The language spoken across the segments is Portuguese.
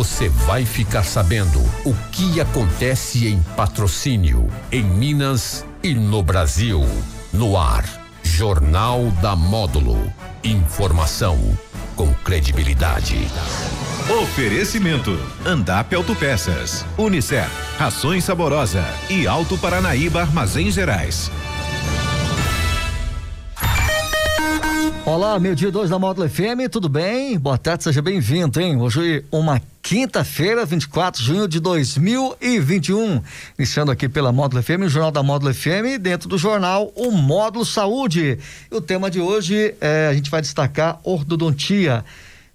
você vai ficar sabendo o que acontece em patrocínio, em Minas e no Brasil. No ar, Jornal da Módulo. Informação com credibilidade. Oferecimento: Andap Autopeças, Unicef, Rações Saborosa e Alto Paranaíba Armazéns Gerais. Olá, meio-dia 2 da Módulo FM, tudo bem? Boa tarde, seja bem-vindo, hein? Hoje uma quinta-feira, 24 de junho de 2021. Iniciando aqui pela Módulo FM, o Jornal da Módulo FM, dentro do jornal O Módulo Saúde. E o tema de hoje é, a gente vai destacar ortodontia.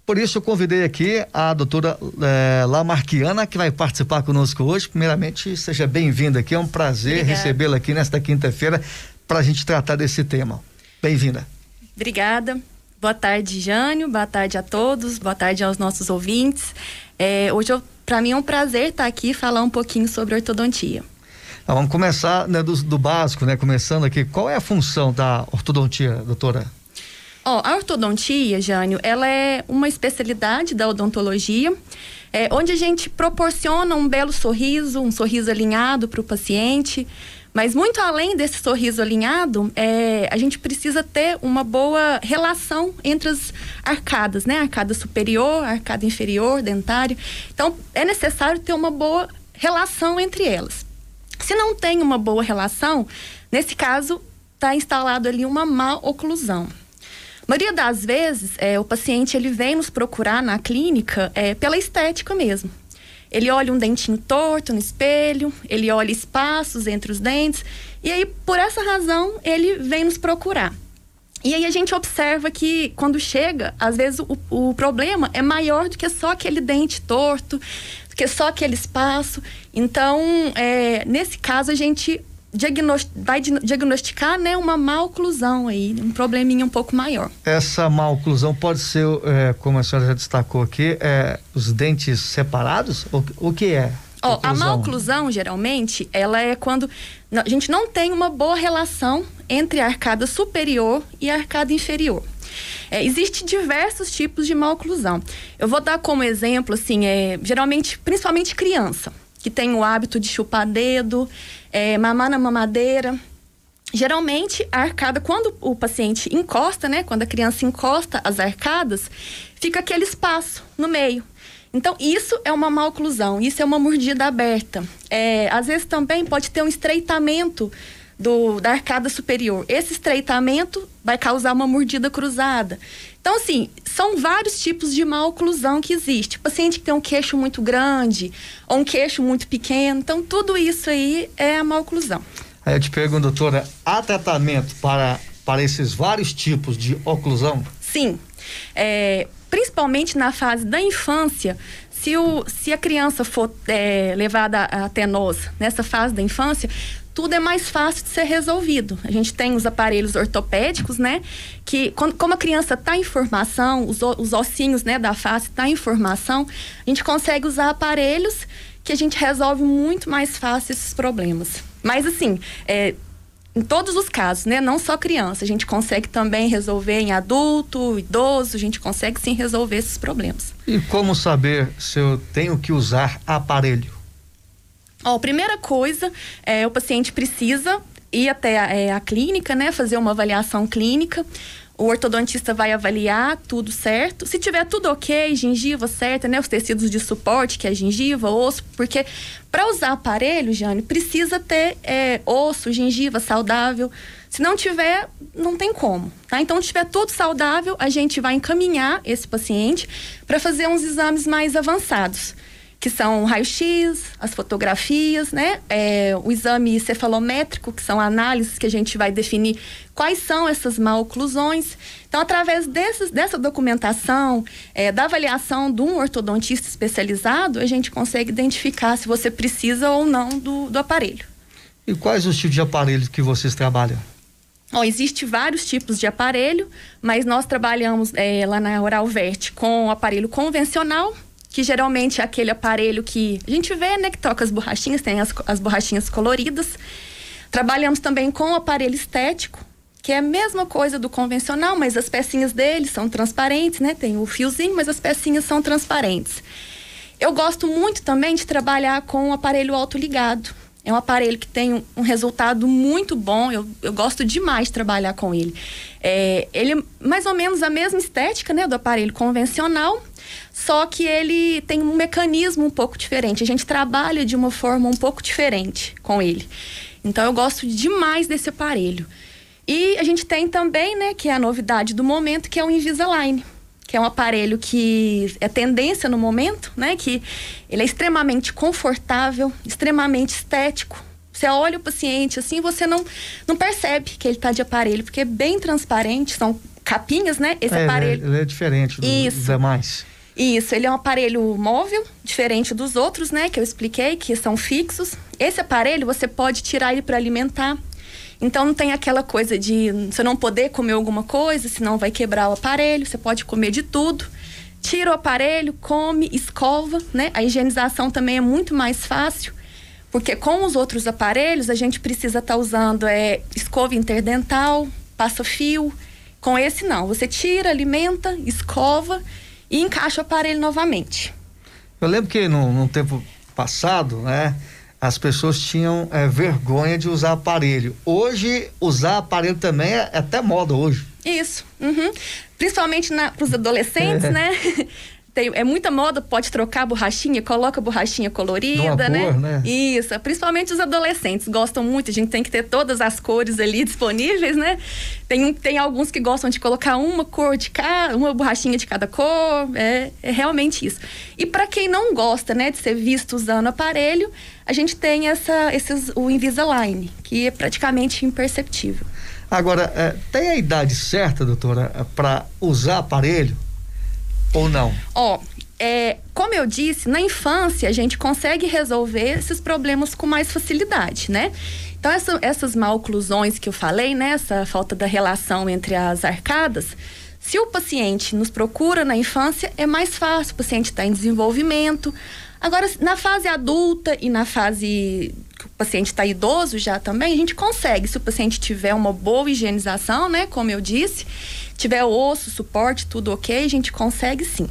Por isso eu convidei aqui a doutora é, Lamarquiana, que vai participar conosco hoje. Primeiramente, seja bem-vinda aqui, é um prazer recebê-la aqui nesta quinta-feira para a gente tratar desse tema. Bem-vinda. Obrigada. Boa tarde, Jânio. Boa tarde a todos. Boa tarde aos nossos ouvintes. É, hoje, para mim, é um prazer estar aqui e falar um pouquinho sobre ortodontia. Ah, vamos começar né, do, do, básico, né? Começando aqui. Qual é a função da ortodontia, doutora? Ó, a ortodontia, Jânio, ela é uma especialidade da odontologia, é, onde a gente proporciona um belo sorriso, um sorriso alinhado para o paciente, mas muito além desse sorriso alinhado, é, a gente precisa ter uma boa relação entre as arcadas, né? Arcada superior, arcada inferior, dentário. Então, é necessário ter uma boa relação entre elas. Se não tem uma boa relação, nesse caso, está instalado ali uma má oclusão. A maioria das vezes, é, o paciente ele vem nos procurar na clínica é, pela estética mesmo. Ele olha um dentinho torto no espelho, ele olha espaços entre os dentes, e aí, por essa razão, ele vem nos procurar. E aí a gente observa que quando chega, às vezes o, o problema é maior do que só aquele dente torto, do que só aquele espaço. Então, é, nesse caso, a gente diagnost vai diagnosticar né, uma má oclusão aí, um probleminha um pouco maior. Essa má oclusão pode ser, é, como a senhora já destacou aqui, é, os dentes separados? O, o que é? Oh, a má oclusão, geralmente, ela é quando a gente não tem uma boa relação entre a arcada superior e a arcada inferior. É, Existem diversos tipos de má oclusão. Eu vou dar como exemplo, assim, é, geralmente, principalmente criança que tem o hábito de chupar dedo, é, mamar na mamadeira. Geralmente, a arcada, quando o paciente encosta, né? Quando a criança encosta as arcadas, fica aquele espaço no meio. Então, isso é uma má oclusão, isso é uma mordida aberta. É, às vezes também pode ter um estreitamento do, da arcada superior. Esse estreitamento vai causar uma mordida cruzada. Então, assim, são vários tipos de má oclusão que existe. O paciente que tem um queixo muito grande ou um queixo muito pequeno. Então, tudo isso aí é a má oclusão. Aí eu te pergunto, doutora, há tratamento para, para esses vários tipos de oclusão? Sim. É, principalmente na fase da infância, se, o, se a criança for é, levada até nós nessa fase da infância, tudo é mais fácil de ser resolvido. A gente tem os aparelhos ortopédicos, né? Que quando, como a criança está em formação, os, os ossinhos né, da face está em formação, a gente consegue usar aparelhos que a gente resolve muito mais fácil esses problemas. Mas assim, é, em todos os casos, né? Não só criança, a gente consegue também resolver em adulto, idoso, a gente consegue sim resolver esses problemas. E como saber se eu tenho que usar aparelho? Ó, primeira coisa, é, o paciente precisa ir até a, é, a clínica, né? Fazer uma avaliação clínica. O ortodontista vai avaliar tudo certo. Se tiver tudo ok, gengiva certa, né? Os tecidos de suporte, que é gengiva, osso, porque para usar aparelho, Jane, precisa ter é, osso, gengiva saudável. Se não tiver, não tem como, tá? Então, se tiver tudo saudável, a gente vai encaminhar esse paciente para fazer uns exames mais avançados que são o raio-x, as fotografias, né? É, o exame cefalométrico, que são análises que a gente vai definir quais são essas maloclusões. Então, através desses, dessa documentação, é, da avaliação de um ortodontista especializado, a gente consegue identificar se você precisa ou não do, do aparelho. E quais os tipos de aparelhos que vocês trabalham? Bom, existe vários tipos de aparelho, mas nós trabalhamos é, lá na Oral Vert com o aparelho convencional, que geralmente é aquele aparelho que a gente vê, né, que toca as borrachinhas, tem as, as borrachinhas coloridas. Trabalhamos também com o aparelho estético, que é a mesma coisa do convencional, mas as pecinhas dele são transparentes, né? Tem o fiozinho, mas as pecinhas são transparentes. Eu gosto muito também de trabalhar com o aparelho autoligado. É um aparelho que tem um, resultado muito bom. Eu, eu, gosto demais de trabalhar com ele. É, ele é mais ou menos a mesma estética né, do aparelho convencional, só que ele tem um mecanismo um pouco diferente. A gente trabalha de uma forma um pouco diferente com ele. Então eu gosto demais desse aparelho. E a gente tem também, né, que é a novidade do momento, que é o Invisalign que é um aparelho que é tendência no momento, né? Que ele é extremamente confortável, extremamente estético. Você olha o paciente assim, você não, não percebe que ele está de aparelho, porque é bem transparente, são capinhas, né? Esse é, aparelho. Ele é, ele é diferente do, Isso. dos demais. Isso, ele é um aparelho móvel, diferente dos outros, né, que eu expliquei, que são fixos. Esse aparelho você pode tirar ele para alimentar, então não tem aquela coisa de você não poder comer alguma coisa, senão vai quebrar o aparelho. Você pode comer de tudo. Tira o aparelho, come, escova, né? A higienização também é muito mais fácil, porque com os outros aparelhos a gente precisa estar tá usando é, escova interdental, passa fio. Com esse não, você tira, alimenta, escova e encaixa o aparelho novamente. Eu lembro que no, no tempo passado, né? as pessoas tinham é, vergonha de usar aparelho. Hoje, usar aparelho também é, é até moda hoje. Isso. Uhum. Principalmente para os adolescentes, é. né? Tem, é muita moda, pode trocar a borrachinha, coloca a borrachinha colorida, né? Cor, né? Isso, principalmente os adolescentes gostam muito, a gente tem que ter todas as cores ali disponíveis, né? Tem, tem alguns que gostam de colocar uma cor de cada, uma borrachinha de cada cor, é, é realmente isso. E para quem não gosta, né, de ser visto usando aparelho, a gente tem essa, esses, o Invisalign, que é praticamente imperceptível. Agora, é, tem a idade certa, doutora, para usar aparelho? Ou não? Ó, é, como eu disse, na infância a gente consegue resolver esses problemas com mais facilidade, né? Então, essa, essas maloclusões que eu falei, né? Essa falta da relação entre as arcadas, se o paciente nos procura na infância, é mais fácil, o paciente está em desenvolvimento. Agora, na fase adulta e na fase que o paciente está idoso já também, a gente consegue, se o paciente tiver uma boa higienização, né? Como eu disse, tiver osso, suporte, tudo ok, a gente consegue sim.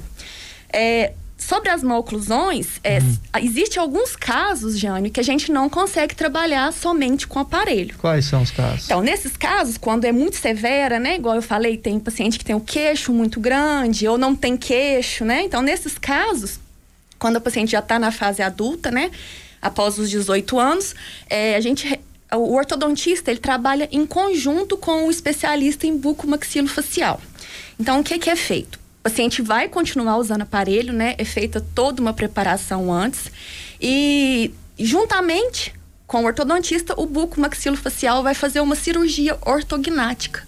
É, sobre as maloclusões, é, uhum. existe alguns casos, Jânio, que a gente não consegue trabalhar somente com aparelho. Quais são os casos? Então, nesses casos, quando é muito severa, né? Igual eu falei, tem paciente que tem o queixo muito grande ou não tem queixo, né? Então, nesses casos, quando o paciente já está na fase adulta, né? Após os 18 anos, é, a gente o ortodontista ele trabalha em conjunto com o especialista em bucomaxilofacial. Então, o que, que é feito? O paciente vai continuar usando aparelho, né? É feita toda uma preparação antes. E, juntamente com o ortodontista, o bucomaxilofacial vai fazer uma cirurgia ortognática,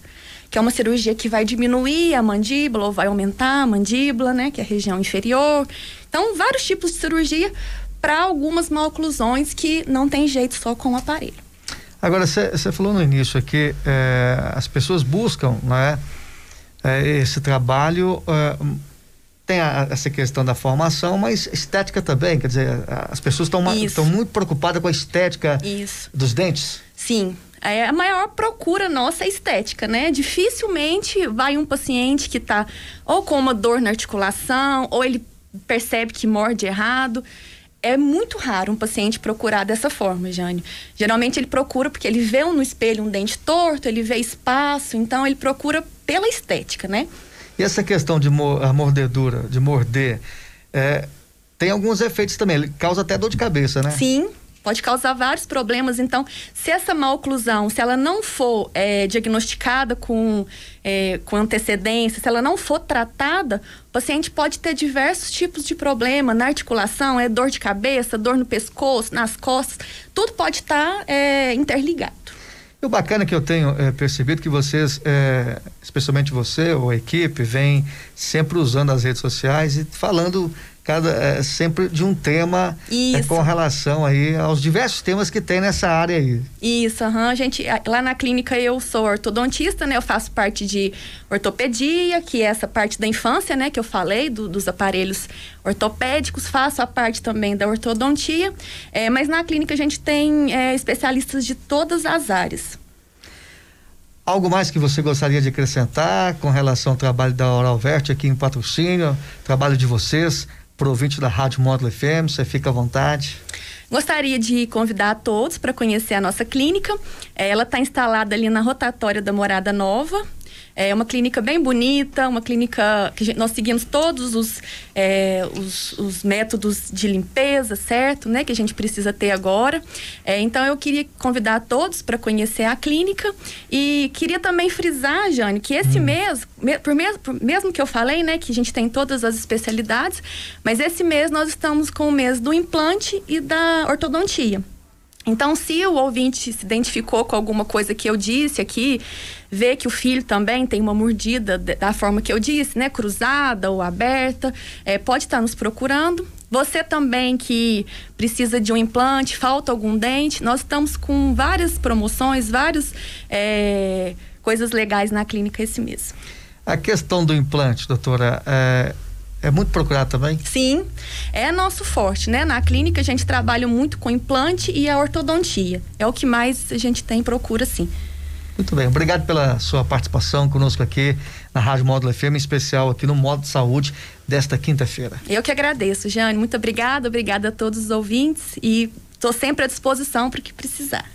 que é uma cirurgia que vai diminuir a mandíbula ou vai aumentar a mandíbula, né? Que é a região inferior. Então, vários tipos de cirurgia para algumas maloclusões que não tem jeito só com o aparelho. Agora, você falou no início aqui, é, as pessoas buscam né, é, esse trabalho, é, tem a, essa questão da formação, mas estética também, quer dizer, as pessoas estão muito preocupadas com a estética Isso. dos dentes. Sim, é a maior procura nossa é estética, né? Dificilmente vai um paciente que está ou com uma dor na articulação, ou ele percebe que morde errado é muito raro um paciente procurar dessa forma, Jane. Geralmente ele procura porque ele vê no espelho um dente torto, ele vê espaço, então ele procura pela estética, né? E essa questão de a mordedura, de morder, é, tem alguns efeitos também, ele causa até dor de cabeça, né? Sim, pode causar vários problemas. Então, se essa maloclusão, se ela não for é, diagnosticada com, é, com antecedência, se ela não for tratada, o paciente pode ter diversos tipos de problema na articulação, é dor de cabeça, dor no pescoço, nas costas, tudo pode estar tá, é, interligado. E o bacana que eu tenho é, percebido que vocês, é, especialmente você ou a equipe, vem sempre usando as redes sociais e falando cada é, sempre de um tema é, com relação aí aos diversos temas que tem nessa área aí. Isso, uhum. a gente lá na clínica eu sou ortodontista, né? Eu faço parte de ortopedia, que é essa parte da infância, né? Que eu falei do, dos aparelhos ortopédicos, faço a parte também da ortodontia, é, mas na clínica a gente tem é, especialistas de todas as áreas. Algo mais que você gostaria de acrescentar com relação ao trabalho da Oral Vert aqui em patrocínio, trabalho de vocês, pro ouvinte da Rádio Módulo FM, você fica à vontade. Gostaria de convidar a todos para conhecer a nossa clínica. Ela está instalada ali na rotatória da Morada Nova, é uma clínica bem bonita, uma clínica que nós seguimos todos os, é, os, os, métodos de limpeza, certo? Né, que a gente precisa ter agora. É, então, eu queria convidar todos para conhecer a clínica e queria também frisar, Jane, que esse hum. mês, por mesmo, por mesmo que eu falei, né, que a gente tem todas as especialidades, mas esse mês nós estamos com o mês do implante e da ortodontia. Então, se o ouvinte se identificou com alguma coisa que eu disse aqui, vê que o filho também tem uma mordida da forma que eu disse, né, cruzada ou aberta, é, pode estar nos procurando. Você também que precisa de um implante, falta algum dente, nós estamos com várias promoções, várias é, coisas legais na clínica esse mês. A questão do implante, doutora, é, é muito procurado também? Sim, é nosso forte, né? Na clínica a gente trabalha muito com implante e a ortodontia. É o que mais a gente tem procura, sim. Muito bem, obrigado pela sua participação conosco aqui na Rádio Módulo FM, em especial aqui no Modo de Saúde desta quinta-feira. Eu que agradeço, Jane. Muito obrigada, obrigada a todos os ouvintes e estou sempre à disposição para o que precisar.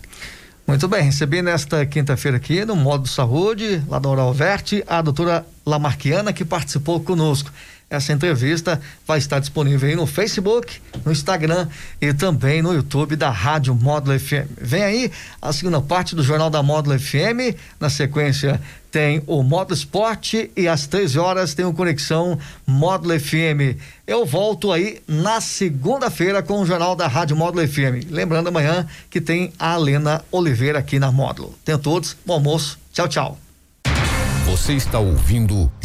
Muito bem, recebi nesta quinta-feira aqui no Modo de Saúde, lá da Oral Verte, a doutora Lamarquiana, que participou conosco. Essa entrevista vai estar disponível aí no Facebook, no Instagram e também no YouTube da Rádio Módulo FM. Vem aí a segunda parte do Jornal da Módulo FM. Na sequência tem o Módulo Esporte e às 13 horas tem o Conexão Módulo FM. Eu volto aí na segunda-feira com o Jornal da Rádio Módulo FM. Lembrando amanhã que tem a Alena Oliveira aqui na Módulo. Tenham todos, bom almoço. Tchau, tchau. Você está ouvindo